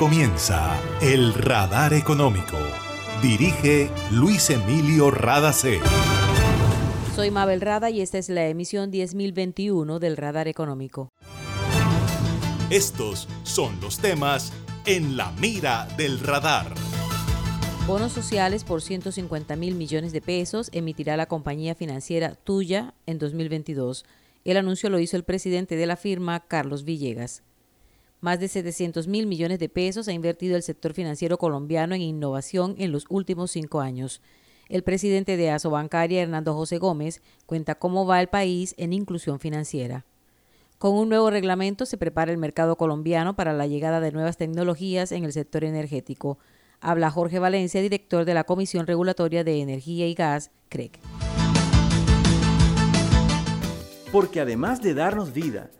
comienza El Radar Económico. Dirige Luis Emilio Radacé. Soy Mabel Rada y esta es la emisión 10.021 del Radar Económico. Estos son los temas en la mira del radar. Bonos sociales por 150 mil millones de pesos emitirá la compañía financiera Tuya en 2022. El anuncio lo hizo el presidente de la firma, Carlos Villegas. Más de 700 mil millones de pesos ha invertido el sector financiero colombiano en innovación en los últimos cinco años. El presidente de ASO Bancaria, Hernando José Gómez, cuenta cómo va el país en inclusión financiera. Con un nuevo reglamento se prepara el mercado colombiano para la llegada de nuevas tecnologías en el sector energético. Habla Jorge Valencia, director de la Comisión Regulatoria de Energía y Gas, CREC. Porque además de darnos vida,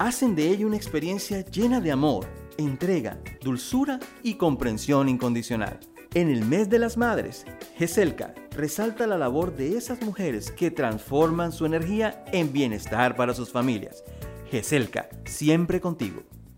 hacen de ella una experiencia llena de amor, entrega, dulzura y comprensión incondicional. En el mes de las madres, GESELCA resalta la labor de esas mujeres que transforman su energía en bienestar para sus familias. GESELCA, siempre contigo.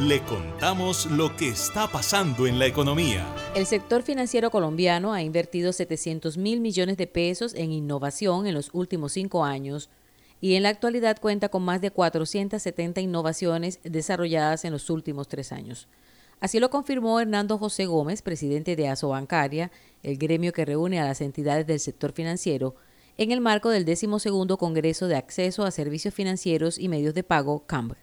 le contamos lo que está pasando en la economía. El sector financiero colombiano ha invertido 700 mil millones de pesos en innovación en los últimos cinco años y en la actualidad cuenta con más de 470 innovaciones desarrolladas en los últimos tres años. Así lo confirmó Hernando José Gómez, presidente de ASO Bancaria, el gremio que reúne a las entidades del sector financiero, en el marco del 12 Congreso de Acceso a Servicios Financieros y Medios de Pago, CAMB.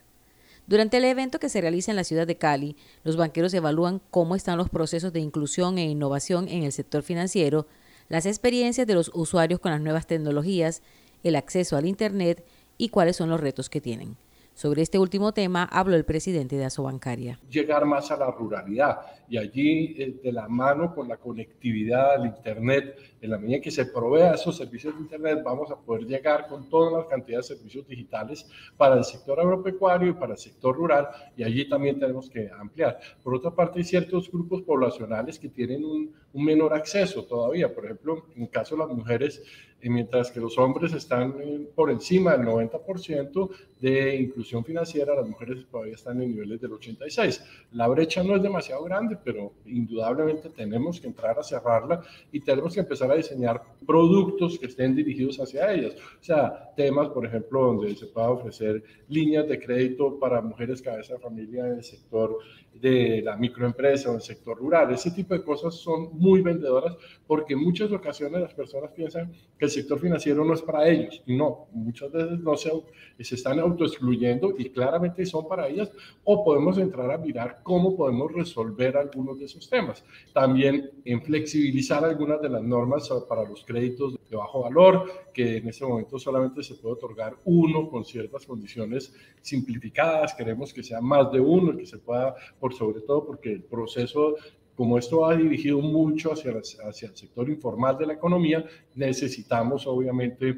Durante el evento que se realiza en la ciudad de Cali, los banqueros evalúan cómo están los procesos de inclusión e innovación en el sector financiero, las experiencias de los usuarios con las nuevas tecnologías, el acceso al Internet y cuáles son los retos que tienen. Sobre este último tema habló el presidente de Asobancaria. Llegar más a la ruralidad y allí eh, de la mano con la conectividad al Internet, en la medida que se provea esos servicios de Internet, vamos a poder llegar con todas las cantidades de servicios digitales para el sector agropecuario y para el sector rural y allí también tenemos que ampliar. Por otra parte, hay ciertos grupos poblacionales que tienen un, un menor acceso todavía. Por ejemplo, en el caso de las mujeres, y mientras que los hombres están eh, por encima del 90% de inclusión financiera, las mujeres todavía están en niveles del 86%. La brecha no es demasiado grande, pero indudablemente tenemos que entrar a cerrarla y tenemos que empezar a diseñar productos que estén dirigidos hacia ellas. O sea, temas, por ejemplo, donde se pueda ofrecer líneas de crédito para mujeres cabeza de familia en el sector de la microempresa o el sector rural. Ese tipo de cosas son muy vendedoras porque en muchas ocasiones las personas piensan que el sector financiero no es para ellos. Y no, muchas veces no se, se están autoexcluyendo y claramente son para ellas. O podemos entrar a mirar cómo podemos resolver algunos de esos temas. También en flexibilizar algunas de las normas para los créditos de bajo valor, que en ese momento solamente se puede otorgar uno con ciertas condiciones simplificadas. Queremos que sea más de uno, que se pueda, por sobre todo porque el proceso como esto ha dirigido mucho hacia, hacia, el sector informal de la economía, necesitamos obviamente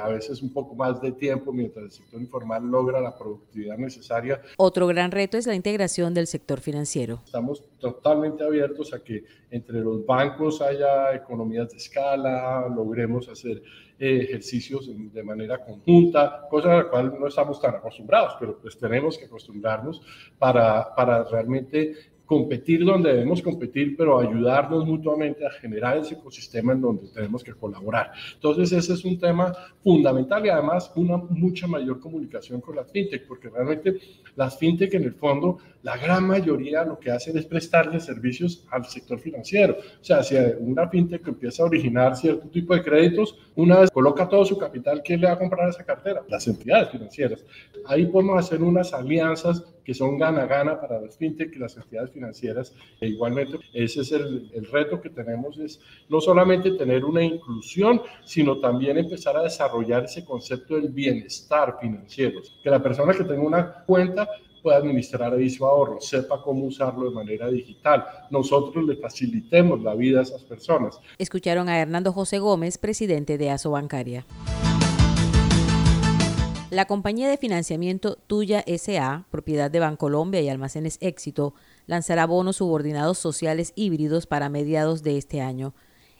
a veces un poco más de tiempo mientras el sector informal logra la productividad necesaria. Otro gran reto es la integración del sector financiero. Estamos totalmente abiertos a que entre los bancos haya economías de escala, logremos hacer eh, ejercicios de manera conjunta, cosa a la cual no estamos tan acostumbrados, pero pues tenemos que acostumbrarnos para, para realmente competir donde debemos competir, pero ayudarnos mutuamente a generar ese ecosistema en donde tenemos que colaborar. Entonces, ese es un tema fundamental y además una mucha mayor comunicación con las fintech, porque realmente las fintech en el fondo, la gran mayoría lo que hacen es prestarle servicios al sector financiero. O sea, si una fintech empieza a originar cierto tipo de créditos, una vez coloca todo su capital, ¿quién le va a comprar esa cartera? Las entidades financieras. Ahí podemos hacer unas alianzas que son gana-gana para las fintech y las entidades financieras. E igualmente, ese es el, el reto que tenemos, es no solamente tener una inclusión, sino también empezar a desarrollar ese concepto del bienestar financiero. Que la persona que tenga una cuenta pueda administrar ahí su ahorro, sepa cómo usarlo de manera digital. Nosotros le facilitemos la vida a esas personas. Escucharon a Hernando José Gómez, presidente de ASO Bancaria. La compañía de financiamiento Tuya SA, propiedad de Bancolombia y Almacenes Éxito, lanzará bonos subordinados sociales híbridos para mediados de este año.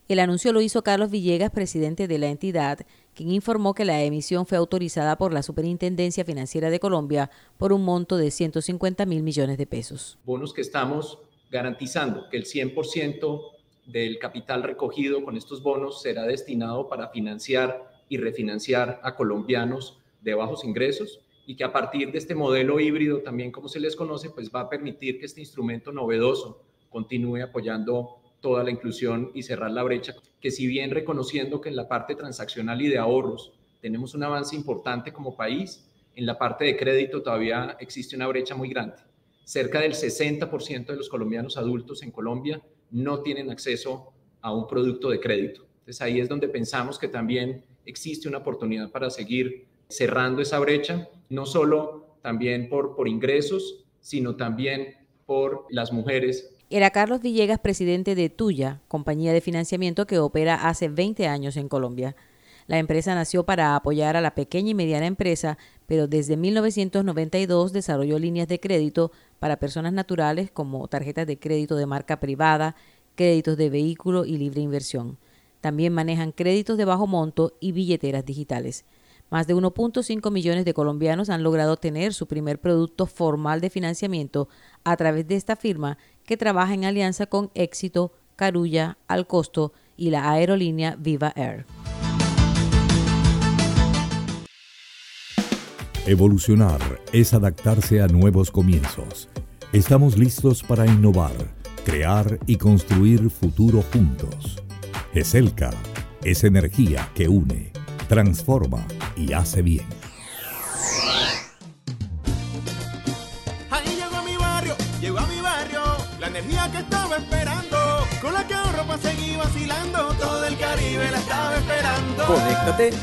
El anuncio lo hizo Carlos Villegas, presidente de la entidad, quien informó que la emisión fue autorizada por la Superintendencia Financiera de Colombia por un monto de 150 mil millones de pesos. Bonos que estamos garantizando que el 100% del capital recogido con estos bonos será destinado para financiar y refinanciar a colombianos de bajos ingresos y que a partir de este modelo híbrido, también como se les conoce, pues va a permitir que este instrumento novedoso continúe apoyando toda la inclusión y cerrar la brecha, que si bien reconociendo que en la parte transaccional y de ahorros tenemos un avance importante como país, en la parte de crédito todavía existe una brecha muy grande. Cerca del 60% de los colombianos adultos en Colombia no tienen acceso a un producto de crédito. Entonces ahí es donde pensamos que también existe una oportunidad para seguir cerrando esa brecha, no solo también por, por ingresos, sino también por las mujeres. Era Carlos Villegas, presidente de Tuya, compañía de financiamiento que opera hace 20 años en Colombia. La empresa nació para apoyar a la pequeña y mediana empresa, pero desde 1992 desarrolló líneas de crédito para personas naturales como tarjetas de crédito de marca privada, créditos de vehículo y libre inversión. También manejan créditos de bajo monto y billeteras digitales. Más de 1.5 millones de colombianos han logrado tener su primer producto formal de financiamiento a través de esta firma que trabaja en alianza con Éxito, Carulla, Al Costo y la aerolínea Viva Air. Evolucionar es adaptarse a nuevos comienzos. Estamos listos para innovar, crear y construir futuro juntos. ESELCA es energía que une transforma y hace bien.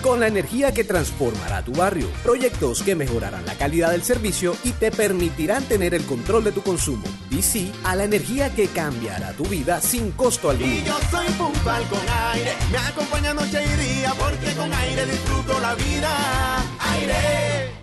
Con la energía que transformará tu barrio. Proyectos que mejorarán la calidad del servicio y te permitirán tener el control de tu consumo. Sí a la energía que cambiará tu vida sin costo alguno. Y yo soy puntual con aire, me acompaña noche y día, porque con aire disfruto la vida. Aire.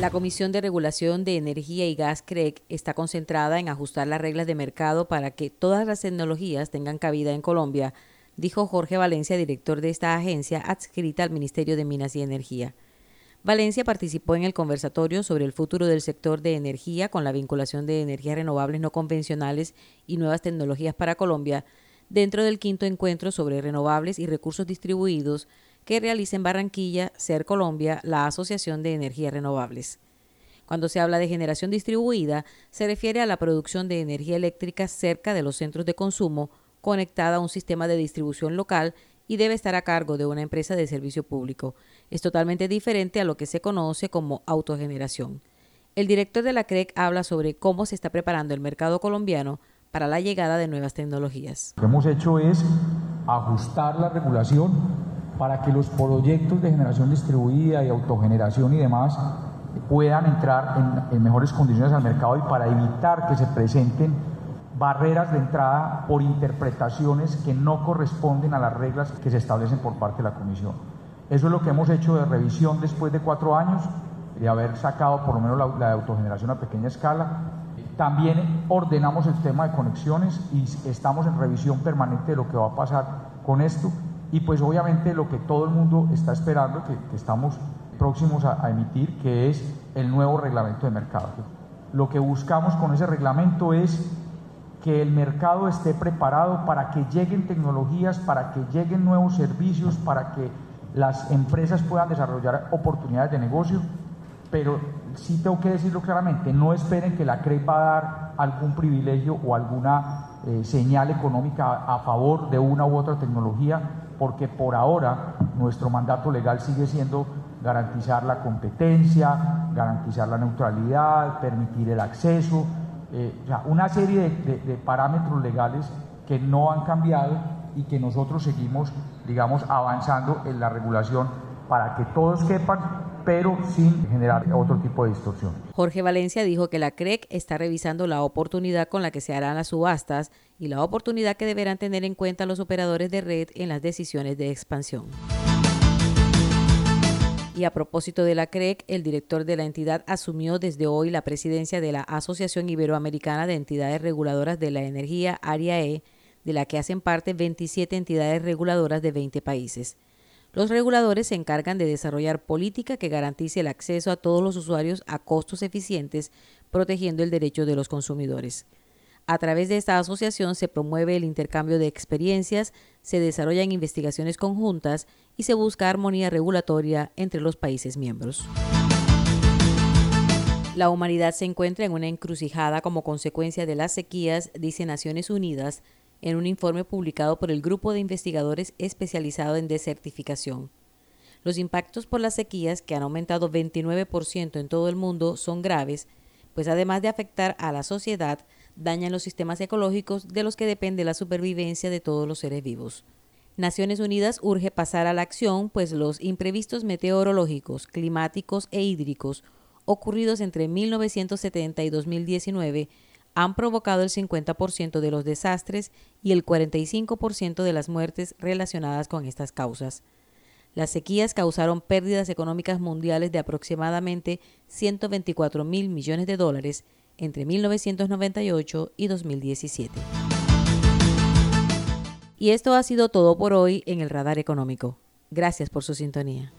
La Comisión de Regulación de Energía y Gas CREC está concentrada en ajustar las reglas de mercado para que todas las tecnologías tengan cabida en Colombia, dijo Jorge Valencia, director de esta agencia adscrita al Ministerio de Minas y Energía. Valencia participó en el conversatorio sobre el futuro del sector de energía con la vinculación de energías renovables no convencionales y nuevas tecnologías para Colombia dentro del quinto encuentro sobre renovables y recursos distribuidos que realiza en Barranquilla, Ser Colombia, la Asociación de Energías Renovables. Cuando se habla de generación distribuida, se refiere a la producción de energía eléctrica cerca de los centros de consumo, conectada a un sistema de distribución local y debe estar a cargo de una empresa de servicio público. Es totalmente diferente a lo que se conoce como autogeneración. El director de la CREC habla sobre cómo se está preparando el mercado colombiano para la llegada de nuevas tecnologías. Lo que hemos hecho es ajustar la regulación para que los proyectos de generación distribuida y autogeneración y demás puedan entrar en, mejores condiciones al mercado y para evitar que se presenten barreras de entrada por interpretaciones que no corresponden a las reglas que se establecen por parte de la Comisión. Eso es lo que hemos hecho de revisión después de cuatro años, de haber sacado por lo menos la, la autogeneración a pequeña escala. También ordenamos el tema de conexiones y estamos en revisión permanente de lo que va a pasar con esto. Y pues obviamente lo que todo el mundo está esperando, que, estamos próximos a, emitir, que es el nuevo reglamento de mercado. Lo que buscamos con ese reglamento es que el mercado esté preparado para que lleguen tecnologías, para que lleguen nuevos servicios, para que las empresas puedan desarrollar oportunidades de negocio, pero sí tengo que decirlo claramente, no esperen que la CREP va a dar algún privilegio o alguna eh, señal económica a favor de una u otra tecnología, porque por ahora nuestro mandato legal sigue siendo garantizar la competencia, garantizar la neutralidad, permitir el acceso, eh, una serie de, parámetros legales que no han cambiado y que nosotros seguimos, digamos, avanzando en la regulación para que todos quepan, pero sin generar otro tipo de distorsión. Jorge Valencia dijo que la CREC está revisando la oportunidad con la que se harán las subastas y la oportunidad que deberán tener en cuenta los operadores de red en las decisiones de expansión. Y a propósito de la CREC, el director de la entidad asumió desde hoy la presidencia de la Asociación Iberoamericana de Entidades Reguladoras de la Energía, Área E, de la que hacen parte 27 entidades reguladoras de 20 países. Los reguladores se encargan de desarrollar política que garantice el acceso a todos los usuarios a costos eficientes, protegiendo el derecho de los consumidores. A través de esta asociación se promueve el intercambio de experiencias, se desarrollan investigaciones conjuntas y se busca armonía regulatoria entre los países miembros. La humanidad se encuentra en una encrucijada como consecuencia de las sequías, dice Naciones Unidas, en un informe publicado por el Grupo de Investigadores especializado en desertificación. Los impactos por las sequías, que han aumentado 29% en todo el mundo, son graves, pues además de afectar a la sociedad, dañan los sistemas ecológicos de los que depende la supervivencia de todos los seres vivos. Naciones Unidas urge pasar a la acción, pues los imprevistos meteorológicos, climáticos e hídricos ocurridos entre 1970 y 2019 han provocado el 50% de los desastres y el 45% de las muertes relacionadas con estas causas. Las sequías causaron pérdidas económicas mundiales de aproximadamente 124 mil millones de dólares entre 1998 y 2017. Y esto ha sido todo por hoy en el Radar Económico. Gracias por su sintonía.